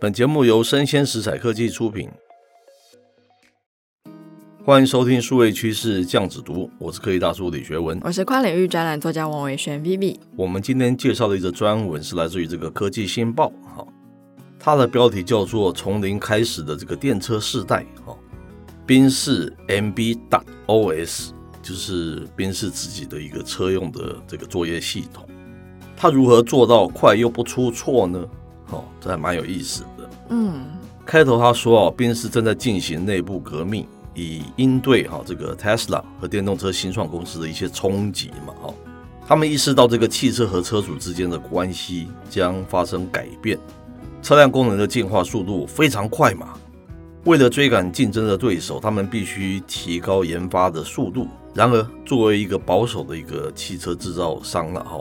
本节目由生鲜食材科技出品，欢迎收听数位趋势酱子读，我是科技大叔李学文，我是跨领域专栏作家王伟轩 Vivi。我们今天介绍的一则专文是来自于这个科技新报，哈，它的标题叫做“从零开始的这个电车世代”，哈，宾士 MB.OS 就是宾士自己的一个车用的这个作业系统，它如何做到快又不出错呢？哦，这还蛮有意思的。嗯，开头他说哦，宾士正在进行内部革命，以应对哈这个 Tesla 和电动车新创公司的一些冲击嘛。哦，他们意识到这个汽车和车主之间的关系将发生改变，车辆功能的进化速度非常快嘛。为了追赶竞争的对手，他们必须提高研发的速度。然而，作为一个保守的一个汽车制造商了哈。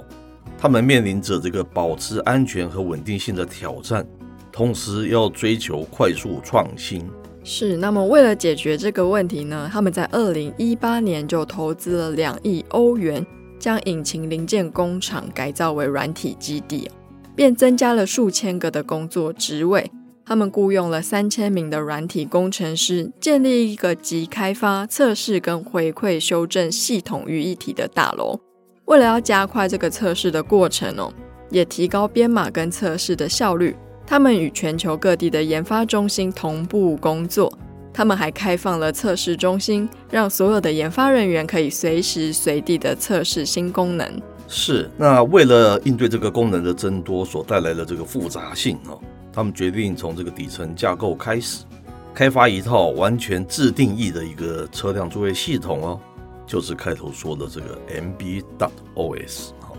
他们面临着这个保持安全和稳定性的挑战，同时要追求快速创新。是，那么为了解决这个问题呢，他们在二零一八年就投资了两亿欧元，将引擎零件工厂改造为软体基地，便增加了数千个的工作职位。他们雇佣了三千名的软体工程师，建立一个集开发、测试跟回馈修正系统于一体的大楼。为了要加快这个测试的过程哦，也提高编码跟测试的效率，他们与全球各地的研发中心同步工作。他们还开放了测试中心，让所有的研发人员可以随时随地的测试新功能。是，那为了应对这个功能的增多所带来的这个复杂性哦，他们决定从这个底层架构开始，开发一套完全自定义的一个车辆作业系统哦。就是开头说的这个 MB.OS 哈，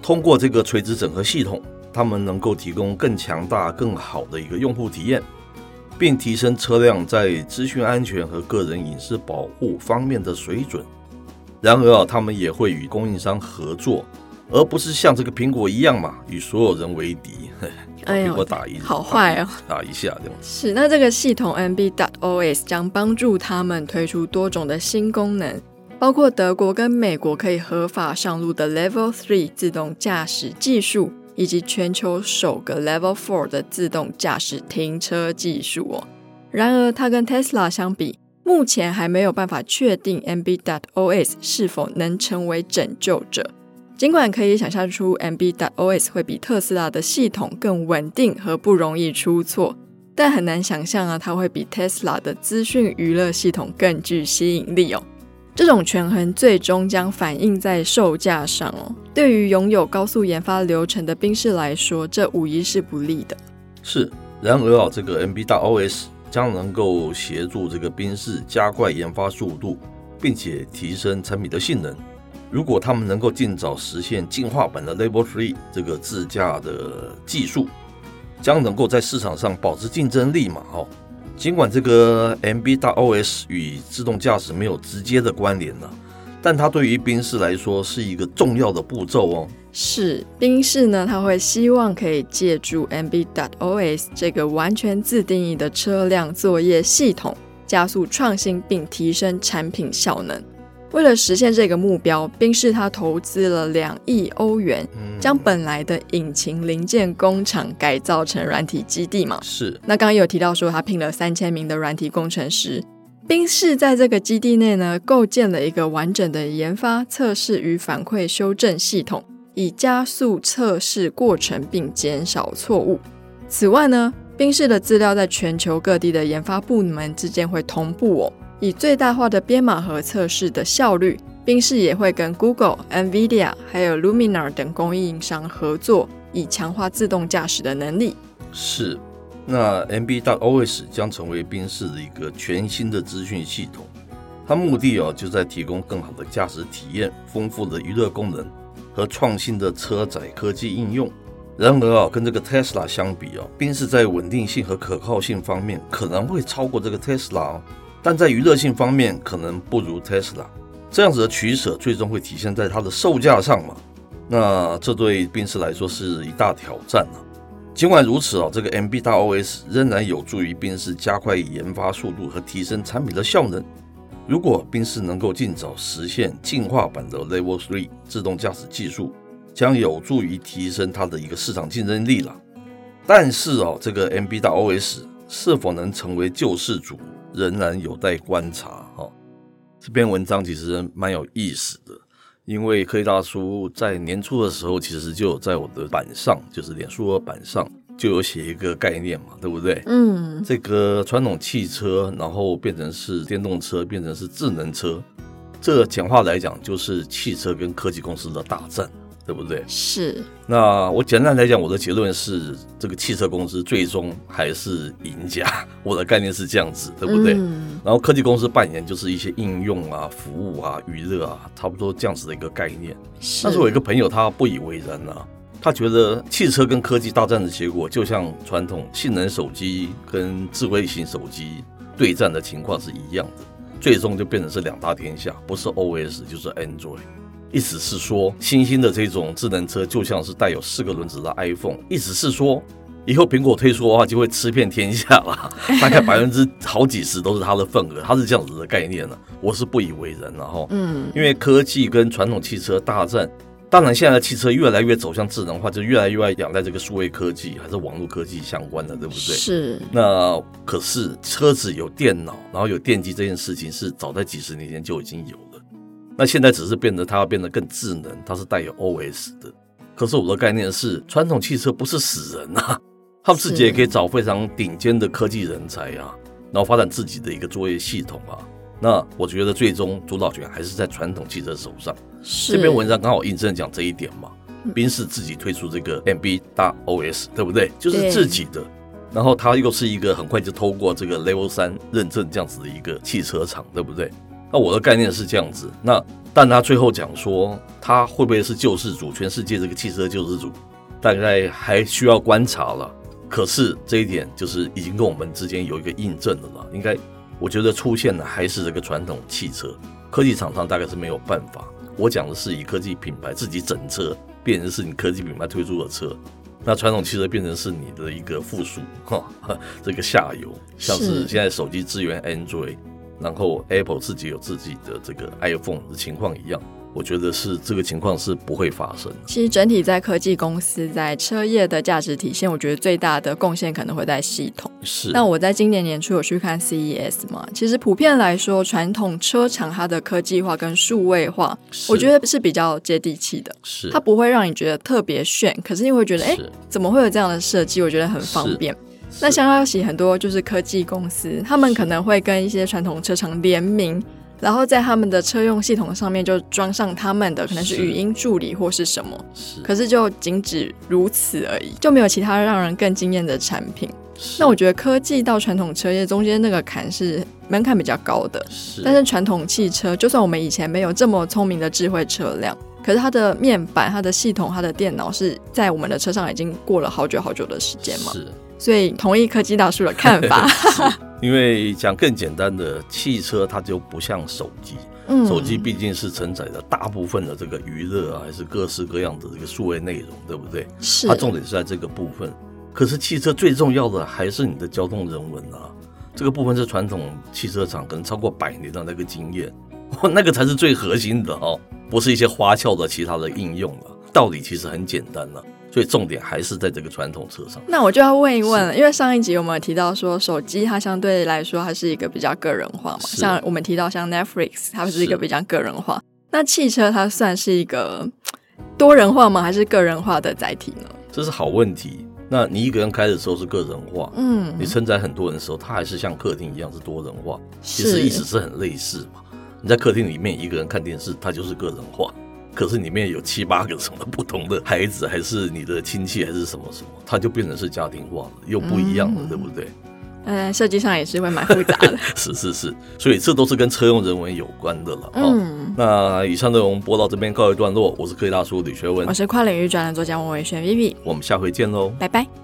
通过这个垂直整合系统，他们能够提供更强大、更好的一个用户体验，并提升车辆在资讯安全和个人隐私保护方面的水准。然而啊，他们也会与供应商合作，而不是像这个苹果一样嘛，与所有人为敌。哎呦，打一好坏哦，打一下这样。是，那这个系统 MB.OS 将帮助他们推出多种的新功能。包括德国跟美国可以合法上路的 Level Three 自动驾驶技术，以及全球首个 Level Four 的自动驾驶停车技术哦。然而，它跟 Tesla 相比，目前还没有办法确定 MB.OS 是否能成为拯救者。尽管可以想象出 MB.OS 会比特斯拉的系统更稳定和不容易出错，但很难想象啊，它会比 Tesla 的资讯娱乐系统更具吸引力哦。这种权衡最终将反映在售价上哦。对于拥有高速研发流程的宾士来说，这无疑是不利的。是，然而啊，这个 MB 大 OS 将能够协助这个宾士加快研发速度，并且提升产品的性能。如果他们能够尽早实现进化版的 Level Three 这个自驾的技术，将能够在市场上保持竞争力嘛？哈。尽管这个 MB.OS 与自动驾驶没有直接的关联呢，但它对于宾士来说是一个重要的步骤哦。是，宾士呢，他会希望可以借助 MB.OS 这个完全自定义的车辆作业系统，加速创新并提升产品效能。为了实现这个目标，宾士他投资了两亿欧元，将本来的引擎零件工厂改造成软体基地嘛。是。那刚刚有提到说，他聘了三千名的软体工程师。宾士在这个基地内呢，构建了一个完整的研发、测试与反馈修正系统，以加速测试过程并减少错误。此外呢，宾士的资料在全球各地的研发部门之间会同步哦。以最大化的编码和测试的效率，宾士也会跟 Google、NVIDIA 还有 Luminar 等供应商合作，以强化自动驾驶的能力。是，那 MB.OS 将成为宾士的一个全新的资讯系统，它目的哦就在提供更好的驾驶体验、丰富的娱乐功能和创新的车载科技应用，然而啊，跟这个 Tesla 相比啊，宾士在稳定性和可靠性方面可能会超过这个 Tesla，哦。但在娱乐性方面可能不如 Tesla。这样子的取舍最终会体现在它的售价上嘛？那这对宾士来说是一大挑战啊。尽管如此啊，这个 MB 大 OS 仍然有助于宾士加快研发速度和提升产品的效能。如果宾士能够尽早实现进化版的 Level Three 自动驾驶技术，将有助于提升它的一个市场竞争力了。但是哦，这个 MB 大 OS 是否能成为救世主，仍然有待观察哈。这篇文章其实蛮有意思的，因为科技大叔在年初的时候，其实就有在我的板上，就是脸书的板上。就有写一个概念嘛，对不对？嗯，这个传统汽车，然后变成是电动车，变成是智能车，这个简化来讲就是汽车跟科技公司的大战，对不对？是。那我简单来讲，我的结论是，这个汽车公司最终还是赢家。我的概念是这样子，对不对？嗯。然后科技公司扮演就是一些应用啊、服务啊、娱乐啊，差不多这样子的一个概念。是。但是我有一个朋友，他不以为然啊。他觉得汽车跟科技大战的结果，就像传统性能手机跟智慧型手机对战的情况是一样的，最终就变成是两大天下，不是 OS 就是 Android。意思是说，新兴的这种智能车就像是带有四个轮子的 iPhone，意思是说，以后苹果推出的话就会吃遍天下了，大概百分之好几十都是它的份额，它是这样子的概念呢。我是不以为然，了哈，嗯，因为科技跟传统汽车大战。当然，现在的汽车越来越走向智能化，就越来越爱仰赖这个数位科技还是网络科技相关的，对不对？是。那可是车子有电脑，然后有电机这件事情是早在几十年前就已经有了。那现在只是变得它要变得更智能，它是带有 OS 的。可是我的概念是，传统汽车不是死人啊，他们自己也可以找非常顶尖的科技人才啊，然后发展自己的一个作业系统啊。那我觉得最终主导权还是在传统汽车手上。这篇文章刚好印证讲这一点嘛，宾士自己推出这个 MB 大 OS，对不对？就是自己的，然后它又是一个很快就通过这个 Level 三认证这样子的一个汽车厂，对不对？那我的概念是这样子，那但他最后讲说，他会不会是救世主？全世界这个汽车救世主，大概还需要观察了。可是这一点就是已经跟我们之间有一个印证了啦。应该我觉得出现的还是这个传统汽车，科技厂商大概是没有办法。我讲的是以科技品牌自己整车变成是你科技品牌推出的车，那传统汽车变成是你的一个附属哈，这个下游，像是现在手机支援 Android，然后 Apple 自己有自己的这个 iPhone 的情况一样。我觉得是这个情况是不会发生。其实整体在科技公司在车业的价值体现，我觉得最大的贡献可能会在系统。是。那我在今年年初有去看 CES 嘛，其实普遍来说，传统车厂它的科技化跟数位化，我觉得是比较接地气的。是。它不会让你觉得特别炫，可是你会觉得，哎，怎么会有这样的设计？我觉得很方便。那相较起很多就是科技公司，他们可能会跟一些传统车厂联名。然后在他们的车用系统上面就装上他们的可能是语音助理或是什么，是，可是就仅止如此而已，就没有其他让人更惊艳的产品。那我觉得科技到传统车业中间那个坎是门槛比较高的，是。但是传统汽车，就算我们以前没有这么聪明的智慧车辆，可是它的面板、它的系统、它的电脑是在我们的车上已经过了好久好久的时间嘛。是。所以同意科技大叔的看法。因为讲更简单的，汽车它就不像手机，嗯，手机毕竟是承载了大部分的这个娱乐啊，还是各式各样的这个数位内容，对不对？是。它重点是在这个部分。可是汽车最重要的还是你的交通人文啊，这个部分是传统汽车厂可能超过百年的那个经验，那个才是最核心的哦，不是一些花俏的其他的应用了。道理其实很简单了。所以重点还是在这个传统车上。那我就要问一问了，因为上一集我们提到说，手机它相对来说还是一个比较个人化嘛，像我们提到像 Netflix，它是一个比较个人化。那汽车它算是一个多人化吗？还是个人化的载体呢？这是好问题。那你一个人开的时候是个人化，嗯，你承载很多人的时候，它还是像客厅一样是多人化。其实意思是很类似嘛。你在客厅里面一个人看电视，它就是个人化。可是里面有七八个什么不同的孩子，还是你的亲戚，还是什么什么，它就变成是家庭化了，又不一样了，嗯、对不对？嗯，设计上也是会蛮复杂的。是是是，所以这都是跟车用人文有关的了。嗯，那以上内容播到这边告一段落，我是科技大叔李学文，我是跨领域专栏作家王伟轩 Vivi，我们下回见喽，拜拜。